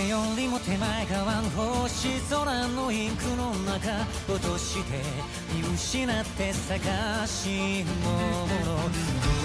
よりも手前側の星空のインクの中落として見失って探し物。